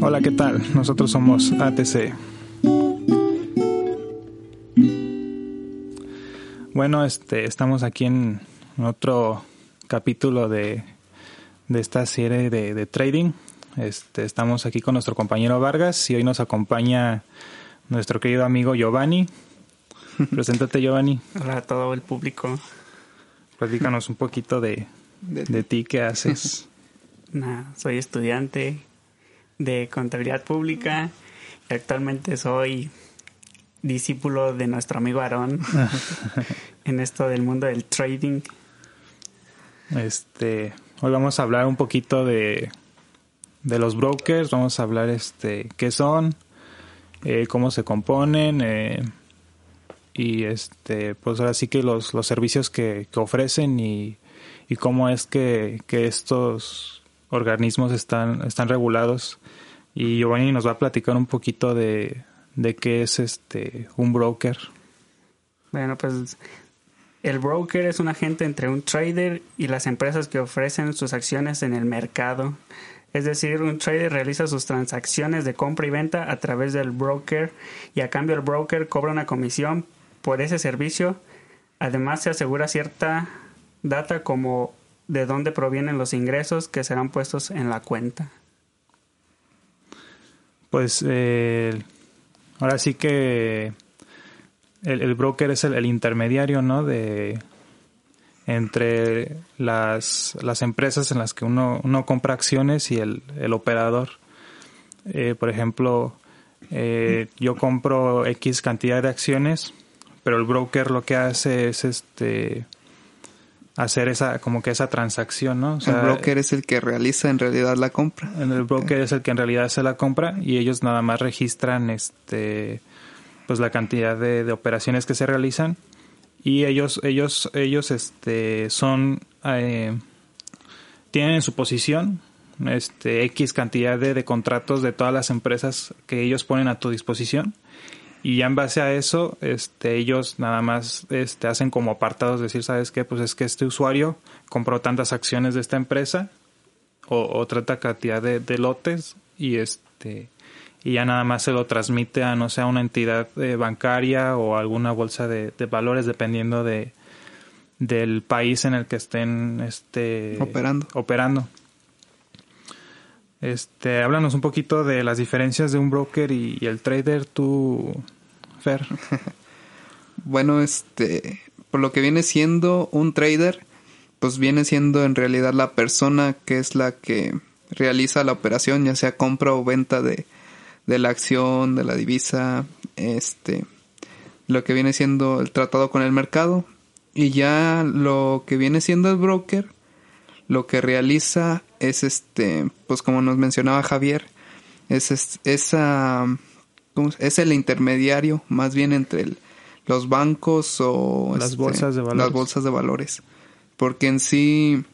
Hola, ¿qué tal? Nosotros somos ATC. Bueno, este, estamos aquí en otro capítulo de, de esta serie de, de, trading. Este, estamos aquí con nuestro compañero Vargas y hoy nos acompaña nuestro querido amigo Giovanni. Preséntate, Giovanni. Hola a todo el público. Platícanos un poquito de, de, de ti, qué haces. Nah, soy estudiante de contabilidad pública y actualmente soy discípulo de nuestro amigo Aarón en esto del mundo del trading. Este, hoy vamos a hablar un poquito de, de los brokers, vamos a hablar este qué son, eh, cómo se componen eh, y este, pues ahora sí que los, los servicios que, que ofrecen y, y cómo es que, que estos organismos están, están regulados. Y Giovanni nos va a platicar un poquito de, de qué es este un broker. Bueno, pues el broker es un agente entre un trader y las empresas que ofrecen sus acciones en el mercado. Es decir, un trader realiza sus transacciones de compra y venta a través del broker y a cambio el broker cobra una comisión por ese servicio. Además se asegura cierta data como de dónde provienen los ingresos que serán puestos en la cuenta. Pues eh, ahora sí que el, el broker es el, intermediario, ¿no? De entre las, las empresas en las que uno, uno compra acciones y el, el operador. Eh, por ejemplo, eh, yo compro X cantidad de acciones, pero el broker lo que hace es este hacer esa como que esa transacción, ¿no? O sea, el broker es el que realiza en realidad la compra. El broker es el que en realidad hace la compra y ellos nada más registran este pues la cantidad de, de operaciones que se realizan y ellos ellos ellos este son eh, tienen en su posición este x cantidad de, de contratos de todas las empresas que ellos ponen a tu disposición y ya en base a eso este ellos nada más este hacen como apartados decir sabes qué pues es que este usuario compró tantas acciones de esta empresa o, o trata cantidad de, de, lotes y este y ya nada más se lo transmite a no sé a una entidad eh, bancaria o alguna bolsa de, de, valores dependiendo de del país en el que estén este operando. operando este, háblanos un poquito de las diferencias de un broker y, el trader, tú, Fer. bueno, este, por lo que viene siendo un trader, pues viene siendo en realidad la persona que es la que realiza la operación, ya sea compra o venta de, de la acción, de la divisa, este, lo que viene siendo el tratado con el mercado. Y ya lo que viene siendo el broker, lo que realiza es este, pues como nos mencionaba Javier, es, es esa, es el intermediario más bien entre el, los bancos o las este, bolsas de valores. las bolsas de valores, porque en sí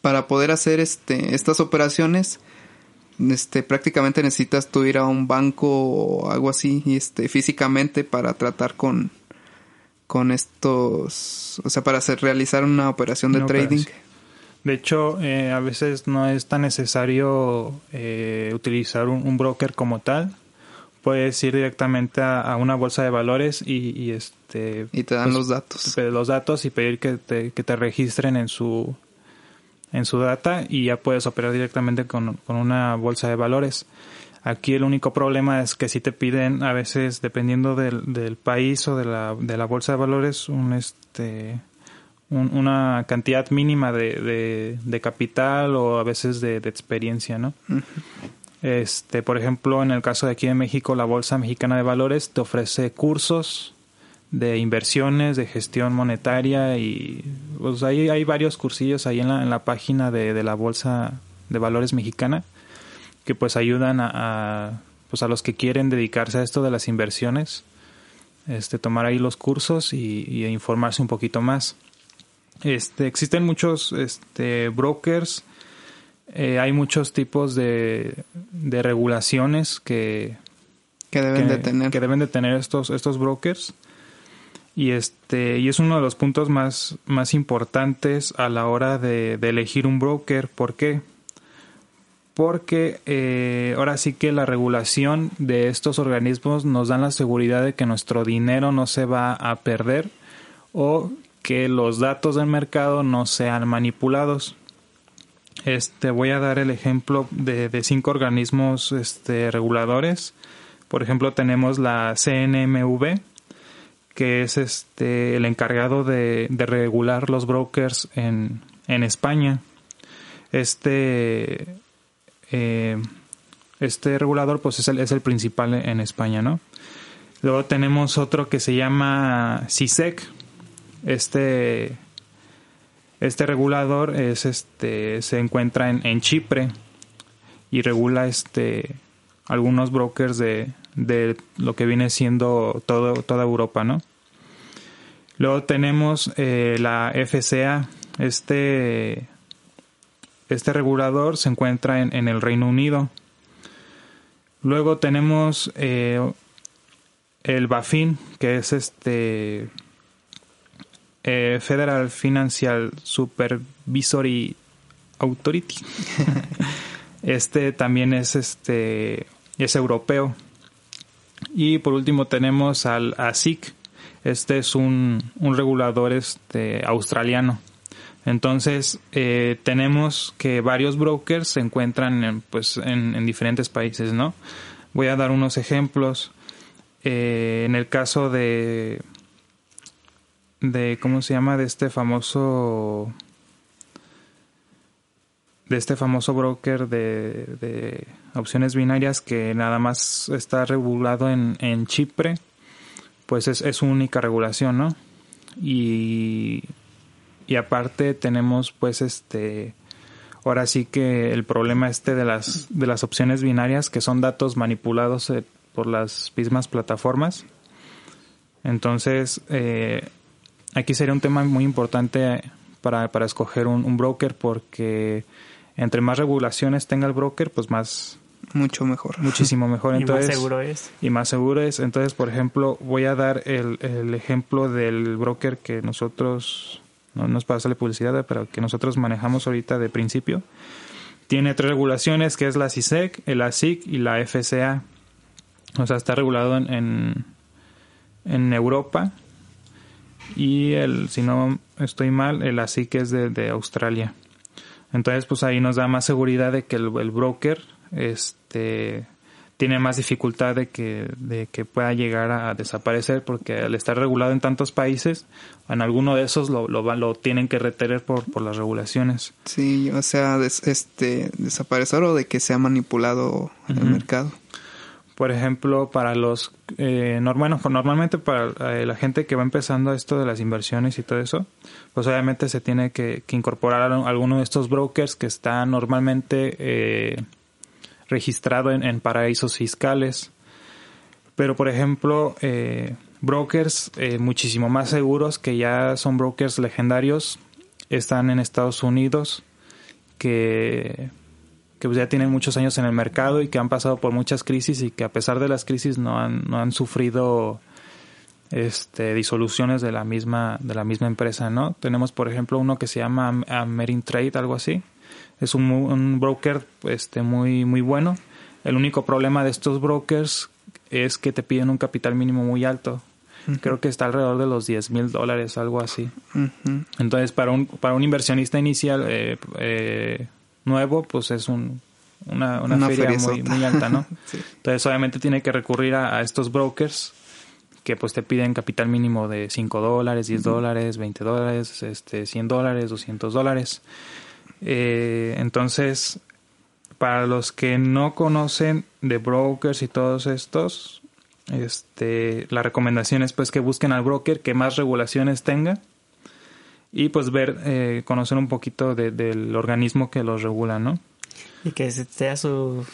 para poder hacer este estas operaciones este prácticamente necesitas tú ir a un banco o algo así este físicamente para tratar con con estos o sea para hacer realizar una operación de una trading operación. De hecho, eh, a veces no es tan necesario eh, utilizar un, un, broker como tal. Puedes ir directamente a, a una bolsa de valores y, y, este y te dan pues, los datos. Los datos y pedir que te, que te registren en su en su data y ya puedes operar directamente con, con una bolsa de valores. Aquí el único problema es que si te piden a veces dependiendo del, del país o de la, de la bolsa de valores un este un, una cantidad mínima de, de, de, capital o a veces de, de experiencia, ¿no? Uh -huh. Este, por ejemplo, en el caso de aquí de México, la Bolsa Mexicana de Valores te ofrece cursos de inversiones, de gestión monetaria y pues ahí hay varios cursillos ahí en la, en la página de, de la Bolsa de Valores Mexicana que pues ayudan a, a, pues a los que quieren dedicarse a esto de las inversiones, este, tomar ahí los cursos y, y informarse un poquito más. Este, existen muchos este, brokers, eh, hay muchos tipos de, de regulaciones que, que deben que, de tener. que deben de tener estos estos brokers. Y este y es uno de los puntos más más importantes a la hora de, de elegir un broker. ¿por qué? porque eh, ahora sí que la regulación de estos organismos nos dan la seguridad de que nuestro dinero no se va a perder o que los datos del mercado no sean manipulados. Este, voy a dar el ejemplo de, cinco organismos este, reguladores. Por ejemplo, tenemos la CNMV, que es este, el encargado de, regular los brokers en, en España. Este eh, este regulador pues es el, es el principal en España, ¿no? Luego tenemos otro que se llama CISEC. Este, este regulador es este, se encuentra en, Chipre y regula este, algunos brokers de, de lo que viene siendo todo, toda Europa, ¿no? Luego tenemos eh, la FCA. Este este regulador se encuentra en, el Reino Unido. Luego tenemos eh, el BaFin, que es este eh, Federal Financial Supervisory Authority. este también es este es europeo. Y por último tenemos al ASIC. Este es un, un regulador este, australiano. Entonces, eh, tenemos que varios brokers se encuentran en, pues, en, diferentes países, ¿no? Voy a dar unos ejemplos. Eh, en el caso de, de, ¿cómo se llama? De este famoso, de este famoso broker de, de opciones binarias que nada más está regulado en, en Chipre, pues es, es su única regulación, ¿no? Y y aparte tenemos pues este ahora sí que el problema este de las de las opciones binarias que son datos manipulados eh, por las mismas plataformas entonces eh, aquí sería un tema muy importante para, para escoger un, broker porque entre más regulaciones tenga el broker pues más mucho mejor muchísimo mejor entonces y más seguro es y más seguro es entonces por ejemplo voy a dar el, el ejemplo del broker que nosotros no, no es para hacerle publicidad, pero que nosotros manejamos ahorita de principio. Tiene tres regulaciones, que es la CISEC, el ASIC y la FCA. O sea, está regulado en, en, Europa. Y el, si no estoy mal, el ASIC es de, de Australia. Entonces, pues ahí nos da más seguridad de que el, el broker este, tiene más dificultad de que, de que pueda llegar a desaparecer porque al estar regulado en tantos países, en alguno de esos lo, lo, lo tienen que retener por, por las regulaciones. Sí, o sea, este, desaparecer o de que sea manipulado en el mercado. Por ejemplo, para los, eh, normalmente para eh, la gente que va empezando esto de las inversiones y todo eso, pues obviamente se tiene que, incorporar a alguno de estos brokers que están normalmente eh, registrado en, paraísos fiscales. Pero, por ejemplo, eh, brokers eh, muchísimo más seguros, que ya son brokers legendarios, están en Estados Unidos, que, que pues ya tienen muchos años en el mercado y que han pasado por muchas crisis y que a pesar de las crisis no han, no han sufrido este, disoluciones de la misma de la misma empresa, ¿no? Tenemos, por ejemplo, uno que se llama Trade algo así, es un, un broker este, muy, muy bueno. El único problema de estos brokers es que te piden un capital mínimo muy alto. Creo que está alrededor de los 10 mil dólares, algo así. Entonces, para un, para un inversionista inicial eh, eh, nuevo, pues es un, una, una, feria muy, muy, alta, ¿no? Entonces, obviamente tiene que recurrir a, estos brokers que pues te piden capital mínimo de 5 dólares, 10 dólares, 20 dólares, este, 100 dólares, 200 dólares. Eh, entonces, para los que no conocen de brokers y todos estos, este, la recomendación es pues que busquen al broker que más regulaciones tenga y pues ver, eh, conocer un poquito del organismo que los regula, ¿no? Y que sea su,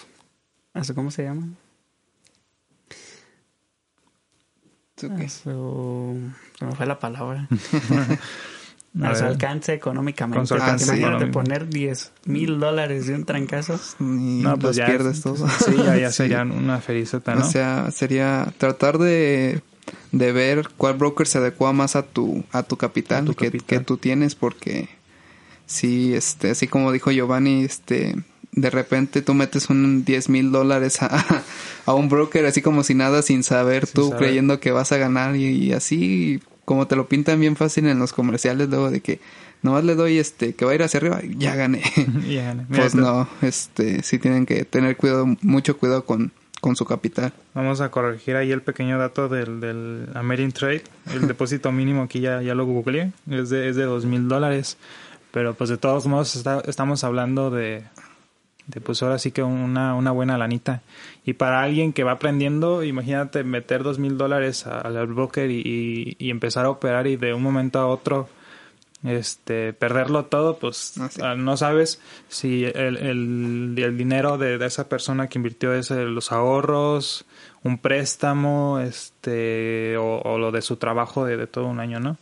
a su ¿cómo se llama? ¿Su qué? su, se me fue la palabra. a, su alcance económicamente. Con su alcance Imagínate poner 10 mil dólares de un trancazo. no, pues ya pierdes todo. Sí, ya, sería una felicita, ¿no? O sea, sería tratar de, de ver cuál broker se adecua más a tu, a tu capital, que, que, tú tienes, porque sí, este, así como dijo Giovanni, este, de repente tú metes un 10 mil dólares a, a, un broker así como si nada, sin saber, tú creyendo que vas a ganar y, así como te lo pintan bien fácil en los comerciales luego de que nomás le doy este que va a ir hacia arriba ya gané. pues no, este sí tienen que tener cuidado, mucho cuidado con, con su capital. Vamos a corregir ahí el pequeño dato del, del American Trade. El depósito mínimo aquí ya, ya lo googleé, es de, es de dos mil dólares. Pero pues de todos modos estamos hablando de, de pues ahora sí que una, una buena lanita. Y para alguien que va aprendiendo, imagínate meter dos mil dólares al broker y, y, empezar a operar y de un momento a otro este perderlo todo, pues ah, no sabes si el, el, el dinero de, de, esa persona que invirtió es los ahorros, un préstamo, este, o, lo de su trabajo de, de, todo un año, ¿no?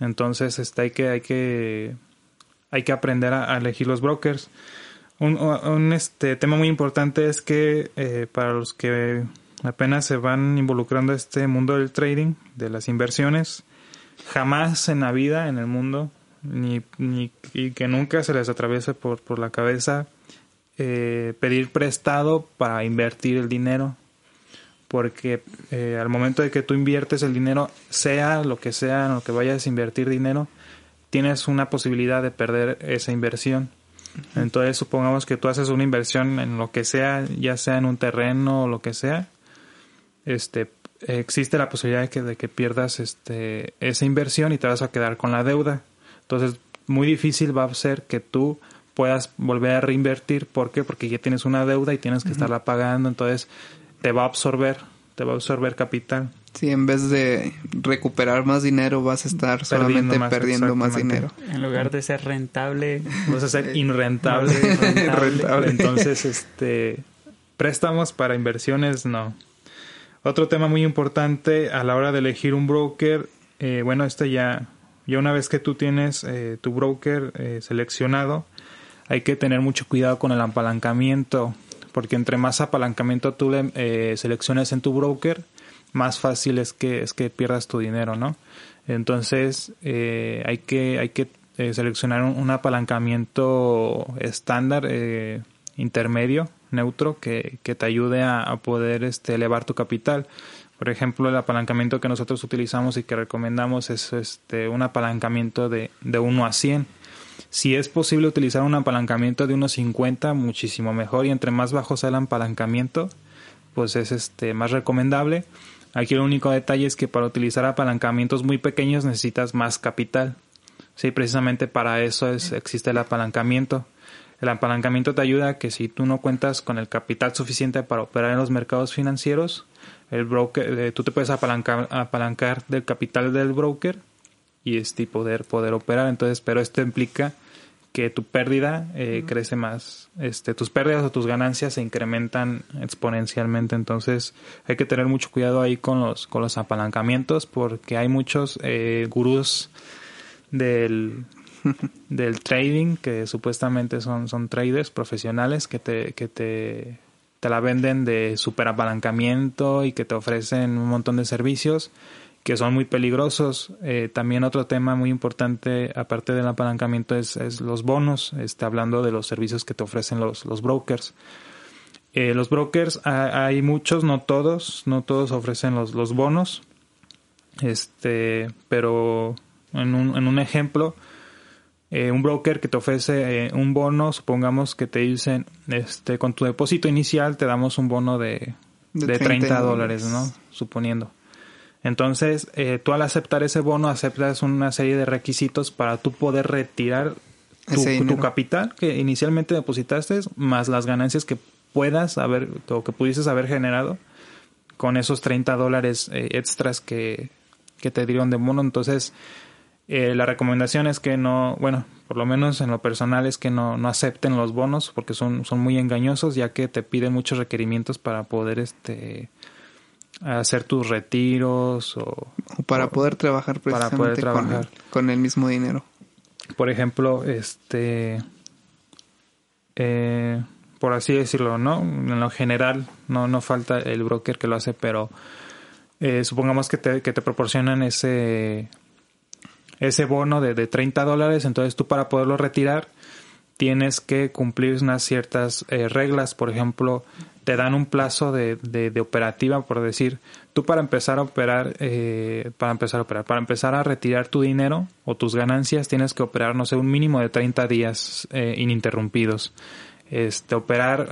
Entonces, este, hay que, hay que, hay que aprender a, elegir los brokers. Un, un, este tema muy importante es que eh, para los que apenas se van involucrando en este mundo del trading, de las inversiones, jamás en la vida, en el mundo, ni, ni y que nunca se les atraviese por, por la cabeza eh, pedir prestado para invertir el dinero. Porque eh, al momento de que tú inviertes el dinero, sea lo que sea, en lo que vayas a invertir dinero, tienes una posibilidad de perder esa inversión. Entonces, supongamos que tú haces una inversión en lo que sea, ya sea en un terreno o lo que sea, este, existe la posibilidad de que, de que pierdas este, esa inversión y te vas a quedar con la deuda. Entonces, muy difícil va a ser que tú puedas volver a reinvertir. ¿Por qué? Porque ya tienes una deuda y tienes que estarla pagando. Entonces, te va a absorber, te va a absorber capital. Sí, en vez de recuperar más dinero, vas a estar solamente perdiendo más dinero. En lugar de ser rentable, vas a ser inrentable. rentable. Entonces, este, préstamos para inversiones, no. Otro tema muy importante a la hora de elegir un broker, eh, bueno, este ya, ya una vez que tú tienes eh, tu broker eh, seleccionado, hay que tener mucho cuidado con el apalancamiento, porque entre más apalancamiento tú le selecciones en tu broker, más fácil es que es que pierdas tu dinero, ¿no? Entonces hay que hay que seleccionar un, apalancamiento estándar intermedio neutro que, que te ayude a, poder este, elevar tu capital. Por ejemplo, el apalancamiento que nosotros utilizamos y que recomendamos es este, un apalancamiento de, de 1 a 100. Si es posible utilizar un apalancamiento de 1.50, muchísimo mejor. Y entre más bajo sea el apalancamiento, pues es este, más recomendable. Aquí el único detalle es que para utilizar apalancamientos muy pequeños necesitas más capital. Sí, precisamente para eso es, existe el apalancamiento. El apalancamiento te ayuda a que si tú no cuentas con el capital suficiente para operar en los mercados financieros, el broker, eh, tú te puedes apalancar, apalancar del capital del broker y este poder poder operar. Entonces, pero esto implica que tu pérdida eh, crece más, este, tus pérdidas o tus ganancias se incrementan exponencialmente. Entonces, hay que tener mucho cuidado ahí con los con los apalancamientos porque hay muchos eh, gurús del del trading, que supuestamente son, son traders profesionales que te, que te, te la venden de super apalancamiento y que te ofrecen un montón de servicios que son muy peligrosos. Eh, también otro tema muy importante, aparte del apalancamiento, es, es los bonos, este, hablando de los servicios que te ofrecen los, los brokers. Eh, los brokers, hay muchos, no todos, no todos ofrecen los, los bonos, este, pero en un, en un ejemplo, eh, un broker que te ofrece eh, un bono, supongamos que te dicen, este, con tu depósito inicial te damos un bono de, de, 30, dólares, ¿no? Suponiendo. Entonces, eh, tú al aceptar ese bono, aceptas una serie de requisitos para tú poder retirar tu, capital que inicialmente depositaste, más las ganancias que puedas haber, o que pudieses haber generado con esos 30 dólares extras que, que te dieron de bono. Entonces, eh, la recomendación es que no, bueno, por lo menos en lo personal es que no, no acepten los bonos porque son, son muy engañosos ya que te piden muchos requerimientos para poder este hacer tus retiros o, para poder trabajar para poder trabajar con, el mismo dinero. Por ejemplo, este eh, por así decirlo, ¿no? En lo general no, no falta el broker que lo hace, pero eh, supongamos que te, que te proporcionan ese ese bono de, de 30 dólares, entonces tú para poderlo retirar tienes que cumplir unas ciertas eh, reglas. Por ejemplo, te dan un plazo de, de, operativa, por decir, tú para empezar a operar, eh, para empezar a operar, para empezar a retirar tu dinero o tus ganancias, tienes que operar, no sé, un mínimo de 30 días eh, ininterrumpidos. Este, operar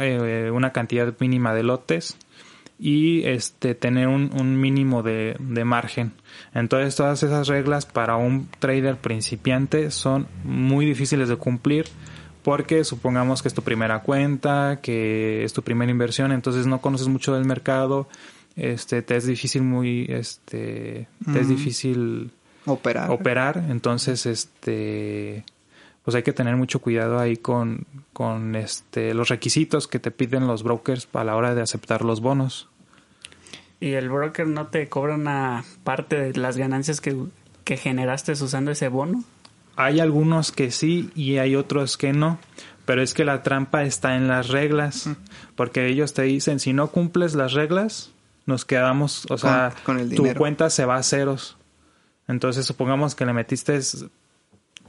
una cantidad mínima de lotes y este tener un, un mínimo de, de, margen. Entonces todas esas reglas para un trader principiante son muy difíciles de cumplir porque supongamos que es tu primera cuenta, que es tu primera inversión, entonces no conoces mucho del mercado, este te es difícil muy este te es difícil operar. Operar, entonces este pues hay que tener mucho cuidado ahí con, con este los requisitos que te piden los brokers a la hora de aceptar los bonos. ¿Y el broker no te cobra una parte de las ganancias que, que generaste usando ese bono? Hay algunos que sí y hay otros que no, pero es que la trampa está en las reglas, porque ellos te dicen, si no cumples las reglas, nos quedamos, o sea, tu cuenta se va a ceros. Entonces, supongamos que le metiste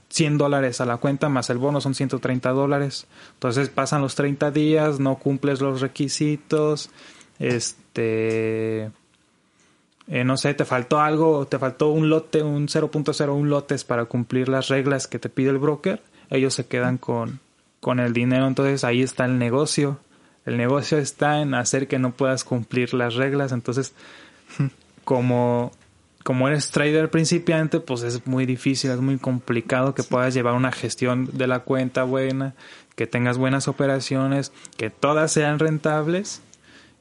100 dólares a la cuenta más el bono son 130 dólares. Entonces pasan los 30 días, no cumples los requisitos, este eh, no sé, te faltó algo, te faltó un lote, un 0.01 lotes para cumplir las reglas que te pide el broker, ellos se quedan con, con el dinero, entonces ahí está el negocio. El negocio está en hacer que no puedas cumplir las reglas, entonces como como eres trader principiante, pues es muy difícil, es muy complicado que puedas llevar una gestión de la cuenta buena, que tengas buenas operaciones, que todas sean rentables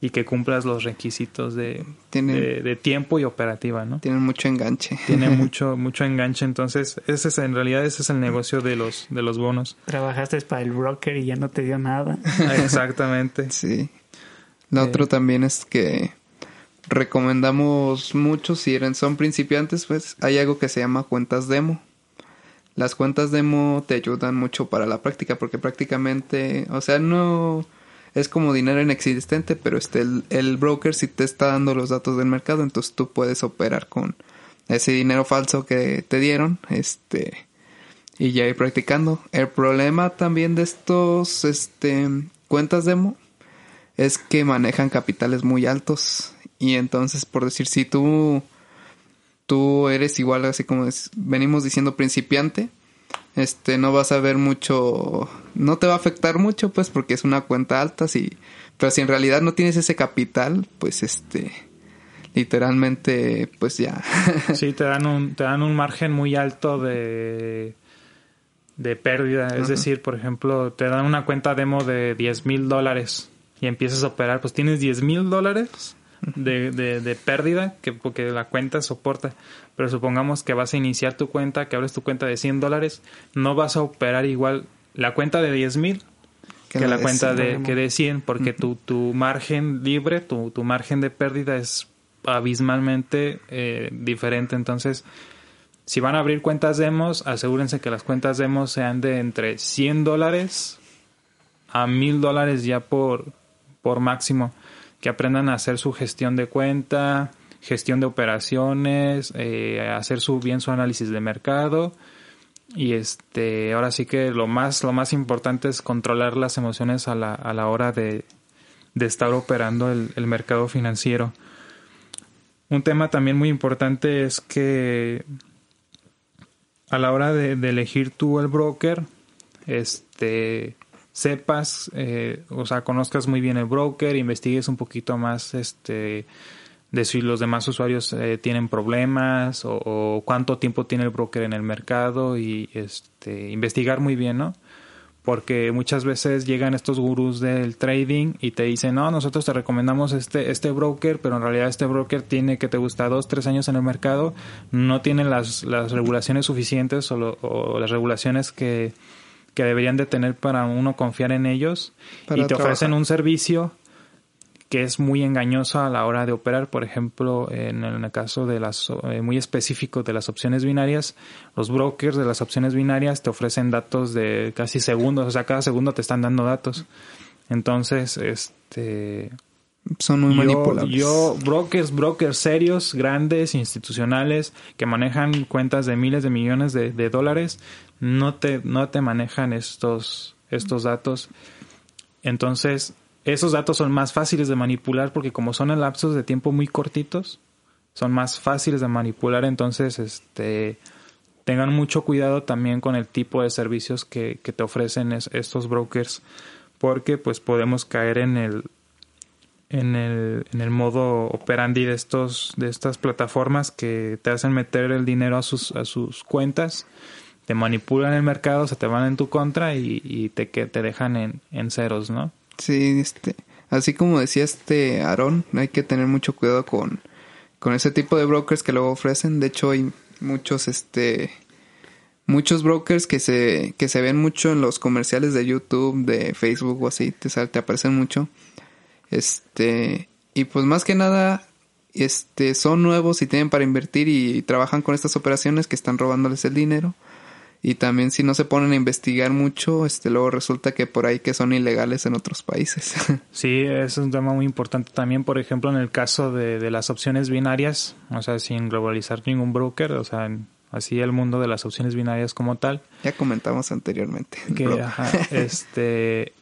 y que cumplas los requisitos de, de, tiempo y operativa, ¿no? Tienen mucho enganche. Tienen mucho, mucho enganche, entonces ese es, en realidad ese es el negocio de los, de los bonos. Trabajaste para el broker y ya no te dio nada. Exactamente. sí. Lo otro también es que recomendamos mucho si eran, son principiantes, pues hay algo que se llama cuentas demo. Las cuentas demo te ayudan mucho para la práctica porque prácticamente, o sea, no es como dinero inexistente, pero este, el, broker sí te está dando los datos del mercado, entonces tú puedes operar con ese dinero falso que te dieron, este, y ya ir practicando. El problema también de estos, este, cuentas demo es que manejan capitales muy altos y entonces, por decir, si tú, tú eres igual, así como venimos diciendo, principiante, este no vas a ver mucho no te va a afectar mucho pues porque es una cuenta alta sí. Pero si en realidad no tienes ese capital pues este literalmente pues ya. Sí te dan un te dan un margen muy alto de de pérdida. Es decir por ejemplo te dan una cuenta demo de 10 mil dólares y empiezas a operar pues tienes 10 mil dólares de, de, de, pérdida que porque la cuenta soporta. Pero supongamos que vas a iniciar tu cuenta, que abres tu cuenta de 100 dólares, no vas a operar igual la cuenta de 10 mil que, la, cuenta de, que de 100 porque tu, tu margen libre, tu, tu margen de pérdida es abismalmente eh, diferente. Entonces, si van a abrir cuentas demos, asegúrense que las cuentas demos sean de entre 100 dólares a 1000 dólares ya por, por máximo que aprendan a hacer su gestión de cuenta, gestión de operaciones, eh, hacer su bien su análisis de mercado y este ahora sí que lo más lo más importante es controlar las emociones a la, a la hora de, de estar operando el, el, mercado financiero. Un tema también muy importante es que a la hora de, de elegir tú el broker, este sepas, eh, o sea, conozcas muy bien el broker, investigues un poquito más, este, de si los demás usuarios eh, tienen problemas o, cuánto tiempo tiene el broker en el mercado y, este, investigar muy bien, ¿no? Porque muchas veces llegan estos gurús del trading y te dicen, no, nosotros te recomendamos este, este broker, pero en realidad este broker tiene que te gusta dos, tres años en el mercado, no tiene las, las regulaciones suficientes o, o las regulaciones que, que deberían de tener para uno confiar en ellos y te ofrecen un servicio que es muy engañoso a la hora de operar. Por ejemplo, en el caso de las eh, muy específico de las opciones binarias, los brokers de las opciones binarias te ofrecen datos de casi segundos, o sea, cada segundo te están dando datos. Entonces, este son muy manipulables. Yo, brokers, brokers serios, grandes, institucionales, que manejan cuentas de miles de millones de, de dólares, no te, no te manejan estos, estos datos. Entonces, esos datos son más fáciles de manipular porque como son en lapsos de tiempo muy cortitos, son más fáciles de manipular. Entonces, este, tengan mucho cuidado también con el tipo de servicios que, que te ofrecen estos brokers porque pues podemos caer en el en el, en el modo operandi de estos de estas plataformas que te hacen meter el dinero a sus a sus cuentas te manipulan el mercado se te van en tu contra y, te que te dejan en, en ceros no sí este así como decía este Aarón hay que tener mucho cuidado con con ese tipo de brokers que luego ofrecen. De hecho hay muchos este muchos brokers que se que se ven mucho en los comerciales de YouTube de Facebook o así te te aparecen mucho este, y pues más que nada, este, son nuevos y tienen para invertir y, trabajan con estas operaciones que están robándoles el dinero. Y también si no se ponen a investigar mucho, este, luego resulta que por ahí que son ilegales en otros países. Sí, es un tema muy importante también, por ejemplo, en el caso de, de las opciones binarias, o sea, sin globalizar ningún broker, o sea, así el mundo de las opciones binarias como tal. Ya comentamos anteriormente. Que, ajá, este,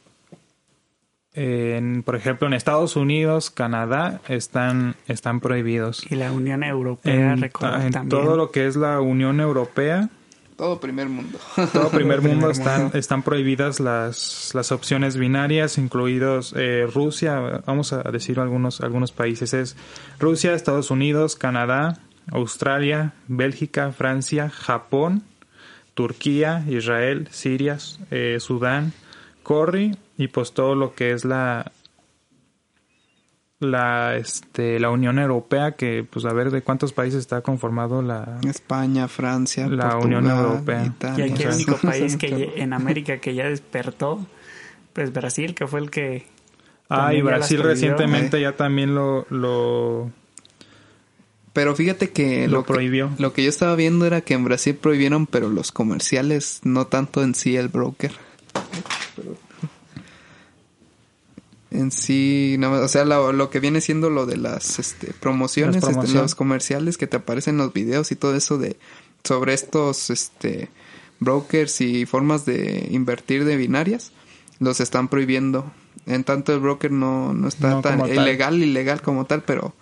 en, por ejemplo, en Estados Unidos, Canadá, están, están prohibidos. Y la Unión Europea, en, en todo lo que es la Unión Europea. Todo primer mundo. Todo primer mundo están, están prohibidas las, las opciones binarias, incluidos eh, Rusia, vamos a decir algunos, algunos países. Es Rusia, Estados Unidos, Canadá, Australia, Bélgica, Francia, Japón, Turquía, Israel, Siria, eh, Sudán, Corri y pues todo lo que es la la este la Unión Europea que pues a ver de cuántos países está conformado la España, Francia, la Unión Europea. y aquí el único país que en América que ya despertó pues Brasil que fue el que Ah, y Brasil recientemente ya también lo lo pero fíjate que lo, prohibió. lo que yo estaba viendo era que en Brasil prohibieron, pero los comerciales, no tanto en sí el broker en sí, no, o sea, lo, que viene siendo lo de las este, promociones, este, los comerciales que te aparecen en los videos y todo eso de sobre estos este brokers y formas de invertir de binarias, los están prohibiendo. En tanto el broker no, no está tan ilegal, ilegal como tal, pero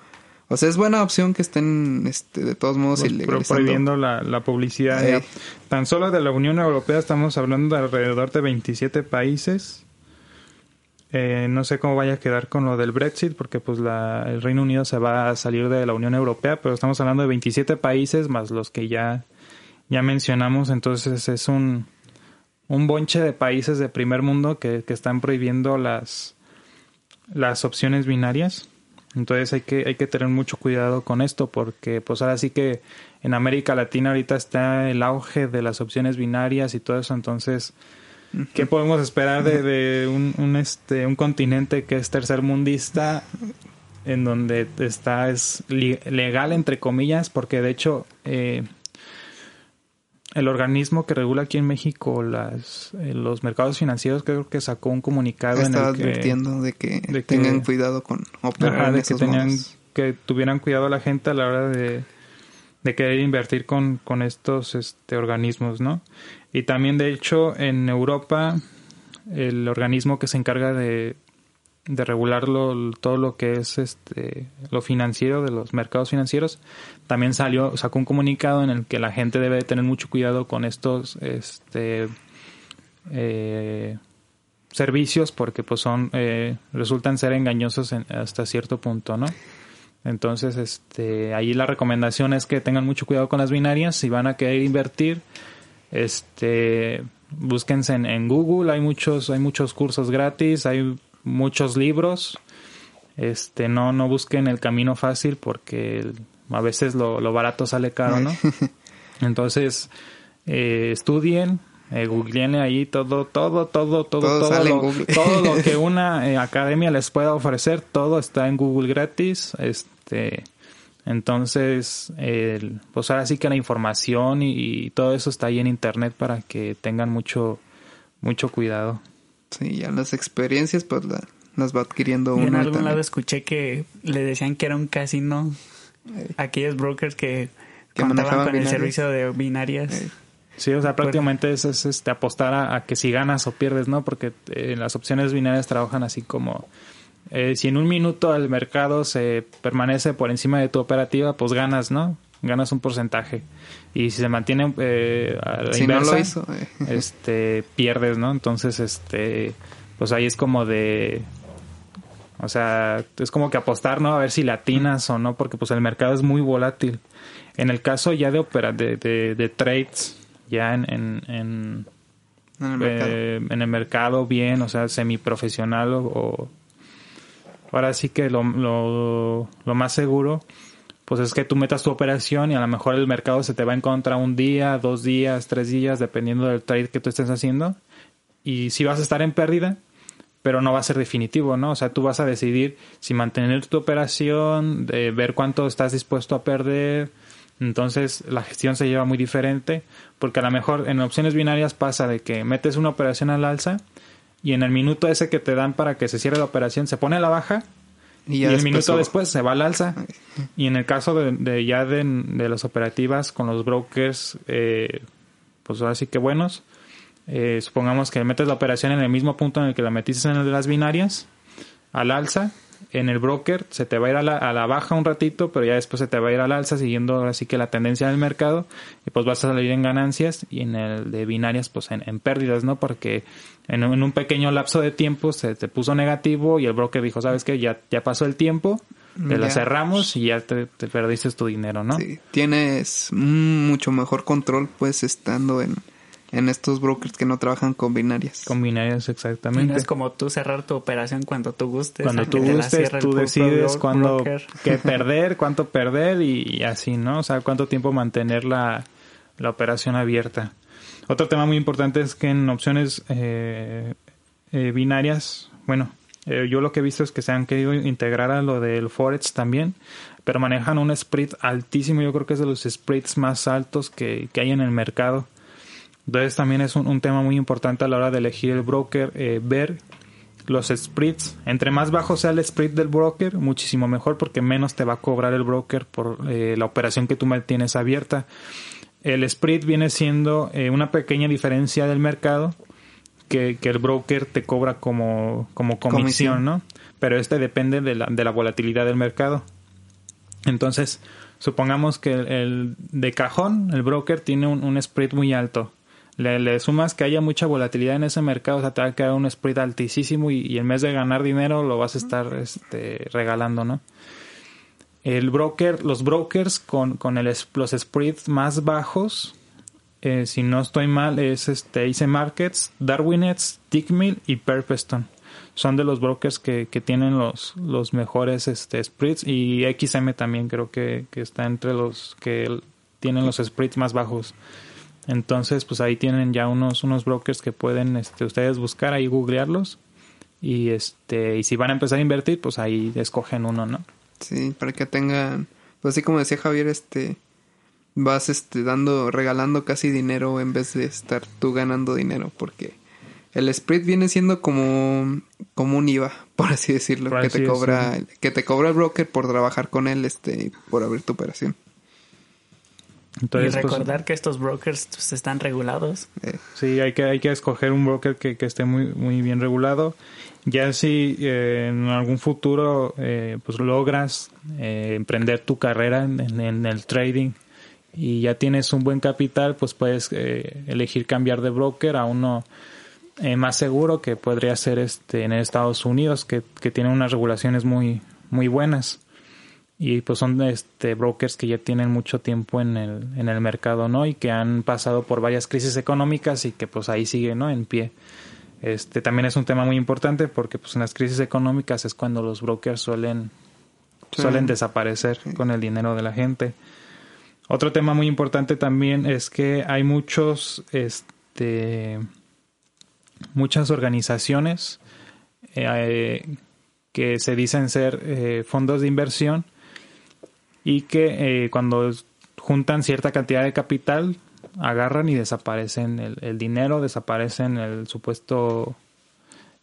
o sea, es buena opción que estén este, de todos modos ilegales. Prohibiendo la, la publicidad. Tan solo de la Unión Europea estamos hablando de alrededor de 27 países eh, no sé cómo vaya a quedar con lo del Brexit, porque pues la, el Reino Unido se va a salir de la Unión Europea, pero estamos hablando de 27 países más los que ya, ya mencionamos, entonces es un, un bonche de países de primer mundo que, que están prohibiendo las, las opciones binarias. Entonces hay que, hay que tener mucho cuidado con esto porque pues ahora sí que en América Latina ahorita está el auge de las opciones binarias y todo eso, entonces ¿Qué podemos esperar de, un, este, un continente que es tercermundista en donde está es legal entre comillas porque de hecho eh, el organismo que regula aquí en México las eh, los mercados financieros creo que sacó un comunicado en el advirtiendo de que, tengan cuidado con operar de que tenían que tuvieran cuidado a la gente a la hora de, de querer invertir con, con estos este organismos no y también, de hecho, en Europa, el organismo que se encarga de, de regular todo lo que es este lo financiero de los mercados financieros también salió sacó un comunicado en el que la gente debe tener mucho cuidado con estos este eh, servicios porque pues son eh, resultan ser engañosos hasta cierto punto no entonces este ahí la recomendación es que tengan mucho cuidado con las binarias si van a querer invertir este, búsquense en, Google, hay muchos, hay muchos cursos gratis, hay muchos libros. Este, no, no busquen el camino fácil porque a veces lo, barato sale caro, ¿no? Entonces, eh, estudien, eh, googleen ahí todo, todo, todo, todo, todo, lo, todo lo que una eh, academia les pueda ofrecer, todo está en Google gratis. Este, entonces, pues ahora sí que la información y, todo eso está ahí en internet para que tengan mucho, mucho cuidado. Sí, ya las experiencias pues las va adquiriendo uno. en algún lado escuché que le decían que era un casino aquellos brokers que, que contaban con el servicio de binarias. Sí, o sea, prácticamente es, es, este, apostar a, que si ganas o pierdes, ¿no? Porque eh, las opciones binarias trabajan así como eh, si en un minuto el mercado se permanece por encima de tu operativa, pues ganas, ¿no? Ganas un porcentaje. Y si se mantiene eh, a la inversa, eh. este, pierdes, ¿no? Entonces, este, pues ahí es como de, o sea, es como que apostar, ¿no? A ver si latinas o no, porque pues el mercado es muy volátil. En el caso ya de opera, de, de trades, ya en, en, en, el, mercado. Eh, en el mercado bien, o sea, semiprofesional o, o ahora sí que lo, lo, lo, más seguro pues es que tú metas tu operación y a lo mejor el mercado se te va en contra un día, dos días, tres días, dependiendo del trade que tú estés haciendo. Y si vas a estar en pérdida, pero no va a ser definitivo, ¿no? O sea, tú vas a decidir si mantener tu operación, de ver cuánto estás dispuesto a perder, entonces la gestión se lleva muy diferente porque a lo mejor en opciones binarias pasa de que metes una operación al alza y en el minuto ese que te dan para que se cierre la operación se pone a la baja y, el minuto después se va al alza. Y en el caso de, ya de, las operativas con los brokers, eh, pues ahora sí que buenos, eh, supongamos que metes la operación en el mismo punto en el que la metiste en el de las binarias, al alza, en el broker se te va a ir a la, a la, baja un ratito, pero ya después se te va a ir al alza siguiendo ahora sí que la tendencia del mercado y pues vas a salir en ganancias y en el de binarias pues en, en pérdidas, ¿no? Porque en, en, un pequeño lapso de tiempo se te puso negativo y el broker dijo, ¿sabes qué? Ya, ya pasó el tiempo, te la cerramos y ya te, te perdiste tu dinero, ¿no? Sí, tienes mucho mejor control pues estando en en estos brokers que no trabajan con binarias. Con binarias, exactamente. es como tú cerrar tu operación cuando tú gustes. Cuando tú gustes, tú decides cuándo qué perder, cuánto perder y, así, ¿no? O sea, cuánto tiempo mantener la, la operación abierta. Otro tema muy importante es que en opciones eh, eh, binarias, bueno, eh, yo lo que he visto es que se han querido integrar a lo del Forex también, pero manejan un split altísimo, yo creo que es de los splits más altos que, que hay en el mercado. Entonces también es un, tema muy importante a la hora de elegir el broker, eh, ver los splits. Entre más bajo sea el split del broker, muchísimo mejor porque menos te va a cobrar el broker por eh, la operación que tú tienes abierta. El split viene siendo eh, una pequeña diferencia del mercado que, el broker te cobra como, como comisión, ¿no? Pero este depende de la, de la volatilidad del mercado. Entonces, supongamos que el, de cajón, el broker tiene un, un split muy alto le, sumas que haya mucha volatilidad en ese mercado, o sea, te va a quedar un spread altísimo y, en vez de ganar dinero lo vas a estar este, regalando, ¿no? El broker, los brokers con, con el, los spreads más bajos, eh, si no estoy mal, es este Ace Markets, Darwinets, Tickmill y Perpeston. Son de los brokers que, que tienen los, los mejores este, spreads y XM también creo que, que está entre los que tienen los spreads más bajos. Entonces, pues ahí tienen ya unos, unos brokers que pueden este, ustedes buscar ahí, googlearlos. Y este, y si van a empezar a invertir, pues ahí escogen uno, ¿no? Sí, para que tengan, pues así como decía Javier, este, vas este dando, regalando casi dinero en vez de estar tú ganando dinero, porque el spread viene siendo como, como un IVA, por así decirlo, que te cobra, que te cobra el broker por trabajar con él, este, por abrir tu operación y pues, recordar que estos brokers pues, están regulados. Eh, sí, hay que, hay que escoger un broker que, esté muy, muy bien regulado. Ya si eh, en algún futuro eh, pues logras emprender tu carrera en, el trading y ya tienes un buen capital, pues puedes elegir cambiar de broker a uno más seguro que podría ser este en Estados Unidos, que, que tiene unas regulaciones muy, muy buenas y pues son este brokers que ya tienen mucho tiempo en el, en el mercado, ¿no? Y que han pasado por varias crisis económicas y que pues ahí siguen, ¿no? En pie. Este también es un tema muy importante porque pues en las crisis económicas es cuando los brokers suelen suelen desaparecer con el dinero de la gente. Otro tema muy importante también es que hay muchos este muchas organizaciones eh, que se dicen ser eh, fondos de inversión y que eh, cuando juntan cierta cantidad de capital agarran y desaparecen el, dinero, desaparecen el supuesto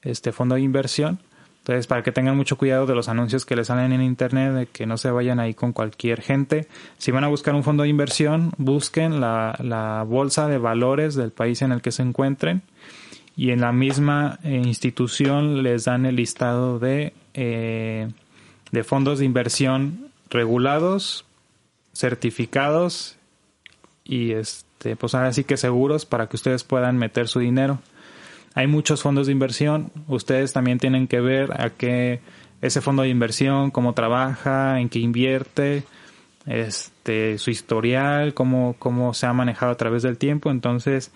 este fondo de inversión. Entonces, para que tengan mucho cuidado de los anuncios que les salen en internet, de que no se vayan ahí con cualquier gente. Si van a buscar un fondo de inversión, busquen la, la bolsa de valores del país en el que se encuentren y en la misma eh, institución les dan el listado de, eh, de fondos de inversión regulados, certificados y este, pues ahora sí que seguros para que ustedes puedan meter su dinero. Hay muchos fondos de inversión. Ustedes también tienen que ver a qué ese fondo de inversión, cómo trabaja, en qué invierte, este, su historial, cómo, cómo se ha manejado a través del tiempo. Entonces,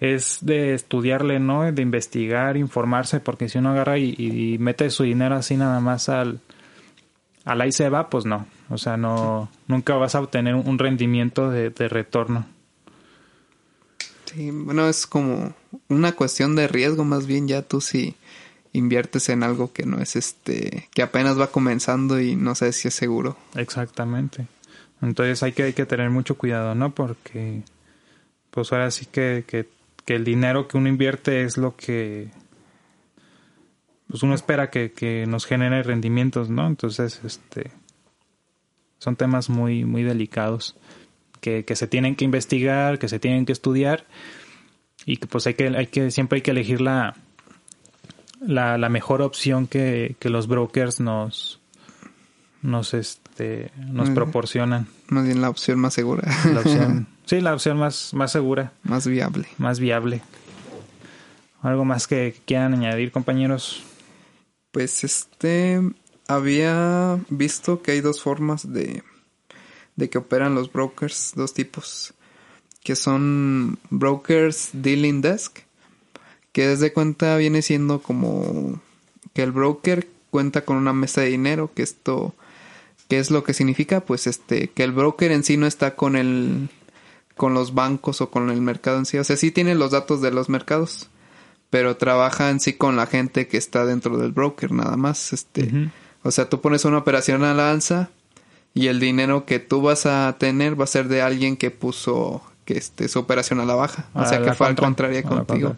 es de estudiarle, ¿no? De investigar, informarse, porque si uno agarra y, mete su dinero así nada más al, al ahí se va, pues no. O sea, no, nunca vas a obtener un rendimiento de, de retorno. Sí, bueno, es como una cuestión de riesgo más bien ya tú si inviertes en algo que no es este, que apenas va comenzando y no sabes si es seguro. Exactamente. Entonces hay que, hay que tener mucho cuidado, ¿no? Porque pues ahora sí que, que, que el dinero que uno invierte es lo que pues uno espera que, que nos genere rendimientos, ¿no? Entonces, este son temas muy, muy delicados que, que se tienen que investigar, que se tienen que estudiar y que pues hay que, hay que, siempre hay que elegir la, la, la mejor opción que, que los brokers nos, nos este nos proporcionan. Más bien la opción más segura. La opción, sí, la opción más, más segura. Más viable. Más viable. ¿Algo más que quieran añadir, compañeros? Pues este había visto que hay dos formas de, de que operan los brokers, dos tipos que son Brokers Dealing Desk, que desde cuenta viene siendo como que el broker cuenta con una mesa de dinero, que esto, ¿qué es lo que significa? Pues este, que el broker en sí no está con el, con los bancos o con el mercado en sí, o sea, sí tiene los datos de los mercados, pero trabaja en sí con la gente que está dentro del broker, nada más, este, o sea, tú pones una operación a la alza y el dinero que tú vas a tener va a ser de alguien que puso que este, su operación a la baja. O sea, que fue al contrario contigo.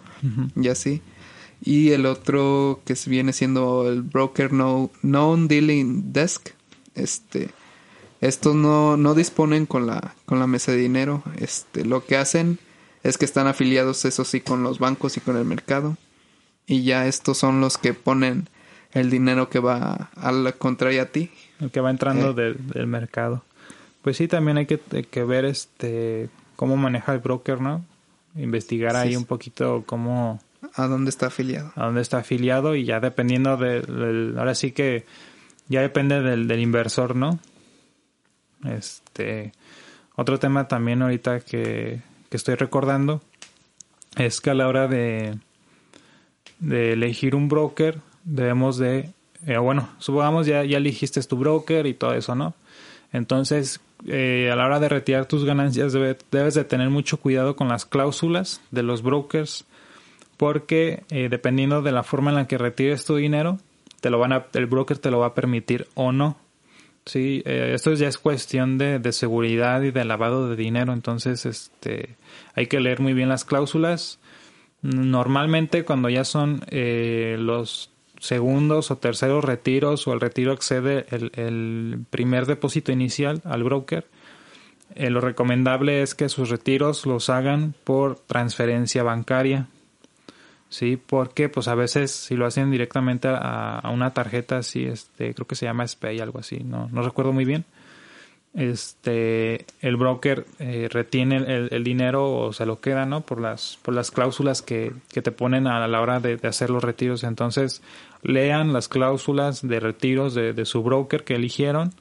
Y así. Y el otro que viene siendo el broker no, non-dealing desk. Este, estos no, no disponen con la, con la mesa de dinero. Este, lo que hacen es que están afiliados, eso sí, con los bancos y con el mercado. Y ya estos son los que ponen el dinero que va al contrario a ti. El que va entrando eh. del mercado. Pues sí, también hay que, hay que ver este cómo maneja el broker, ¿no? Investigar ahí un poquito cómo... ¿A dónde está afiliado? A dónde está afiliado y ya dependiendo del... ahora sí que ya depende del, del inversor, ¿no? Este... Otro tema también ahorita que, que estoy recordando es que a la hora de, de elegir un broker debemos de... Eh, bueno, supongamos ya, ya elegiste tu broker y todo eso, ¿no? Entonces, eh, a la hora de retirar tus ganancias debes de tener mucho cuidado con las cláusulas de los brokers porque eh, dependiendo de la forma en la que retires tu dinero, te lo van a, el broker te lo va a permitir o no. Sí, eh, esto ya es cuestión de, de, seguridad y de lavado de dinero, entonces este, hay que leer muy bien las cláusulas. Normalmente cuando ya son los segundos o terceros retiros o el retiro excede el, primer depósito inicial al broker, eh, lo recomendable es que sus retiros los hagan por transferencia bancaria. Sí, porque pues a veces si lo hacen directamente a, una tarjeta así, este, creo que se llama SPAY, algo así, no, no recuerdo muy bien. Este el broker eh, retiene el, dinero o se lo queda no por las por las cláusulas que, que te ponen a la hora de, hacer los retiros. Entonces lean las cláusulas de retiros de, su broker que eligieron.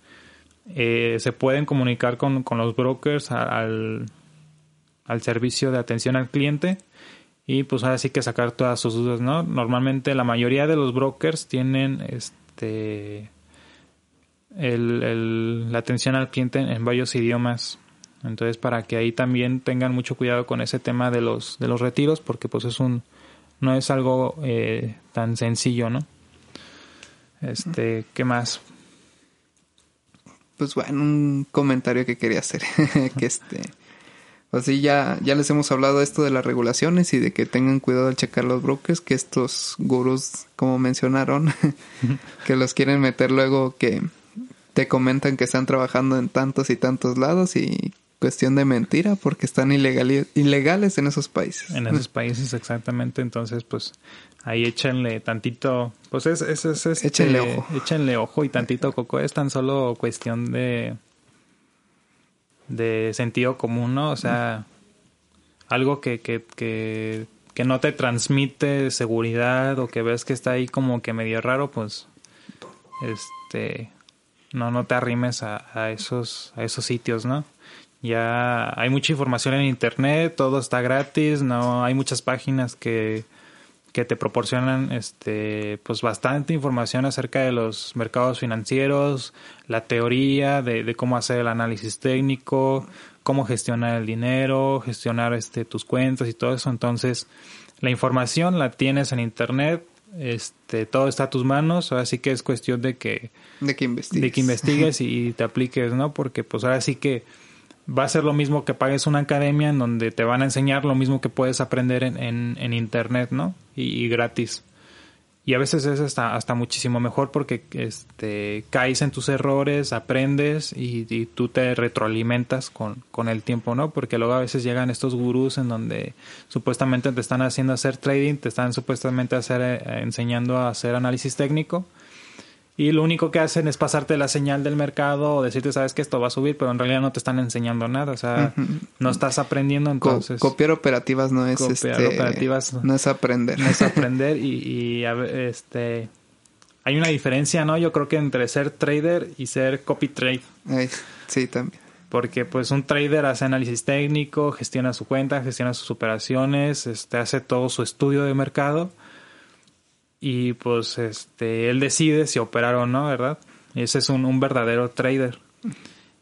Eh, se pueden comunicar con, con los brokers al, al servicio de atención al cliente y pues ahora sí que sacar todas sus dudas no normalmente la mayoría de los brokers tienen este el, la atención al cliente en, varios idiomas. Entonces, para que ahí también tengan mucho cuidado con ese tema de los, de los retiros, porque pues es un, no es algo eh, tan sencillo, ¿no? Este, ¿qué más? Pues bueno, un comentario que quería hacer, que este, Así ya, ya les hemos hablado esto de las regulaciones y de que tengan cuidado al checar los brokers, que estos gurús, como mencionaron, que los quieren meter luego que te comentan que están trabajando en tantos y tantos lados y cuestión de mentira porque están ilegales, ilegales en esos países. En esos países, exactamente. Entonces, pues ahí échenle tantito, pues es, es, es, este, Échenle ojo. Échenle ojo y tantito coco. Es tan solo cuestión de de sentido común, ¿no? O sea, algo que, que, que, que no te transmite seguridad o que ves que está ahí como que medio raro, pues este no no te arrimes a, a esos a esos sitios, ¿no? Ya hay mucha información en internet, todo está gratis, no hay muchas páginas que que te proporcionan este pues bastante información acerca de los mercados financieros, la teoría de, de cómo hacer el análisis técnico, cómo gestionar el dinero, gestionar este tus cuentas y todo eso. Entonces, la información la tienes en internet, este todo está a tus manos, ahora sí que es cuestión de que De que investigues. de que investigues y, y te apliques, ¿no? Porque pues ahora sí que va a ser lo mismo que pagues una academia en donde te van a enseñar lo mismo que puedes aprender en, en, en internet, ¿no? Y, y gratis. Y a veces es hasta, hasta muchísimo mejor porque este, caes en tus errores, aprendes y, y tú te retroalimentas con, con el tiempo, ¿no? Porque luego a veces llegan estos gurús en donde supuestamente te están haciendo hacer trading, te están supuestamente eh, enseñando a hacer análisis técnico y lo único que hacen es pasarte la señal del mercado o decirte, sabes que esto va a subir, pero en realidad no te están enseñando nada, o sea, no estás aprendiendo Co- entonces. copiar operativas no es Copiar este, operativas. no es aprender. no es aprender y, este hay una diferencia, ¿no? Yo creo que entre ser trader y ser copy trade, sí, también. porque pues un trader hace análisis técnico, gestiona su cuenta, gestiona sus operaciones, este hace todo su estudio de mercado y pues este él decide si operar o no, ¿verdad? Ese es un, un verdadero trader.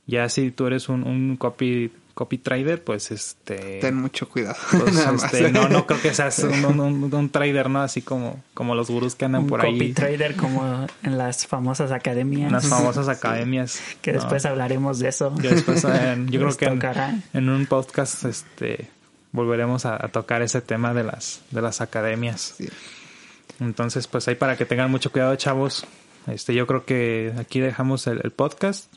Ya si tú eres un, un copy copy trader, pues este Ten mucho cuidado. pues, Nada más. este, no, no creo que seas un, un- un- un trader, ¿no? Así como, como los gurús que andan Un por copy ahí trader como en las famosas academias. en las famosas academias. Que ¿no? después hablaremos de eso. Ya después, en- yo creo que en, un podcast este volveremos a, a tocar ese tema de las de las academias. Sí. Entonces, pues ahí para que tengan mucho cuidado, chavos. Este, yo creo que aquí dejamos el, el podcast.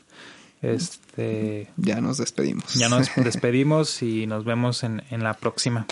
Este, Ya nos despedimos. ya nos despedimos y nos vemos en, en la próxima.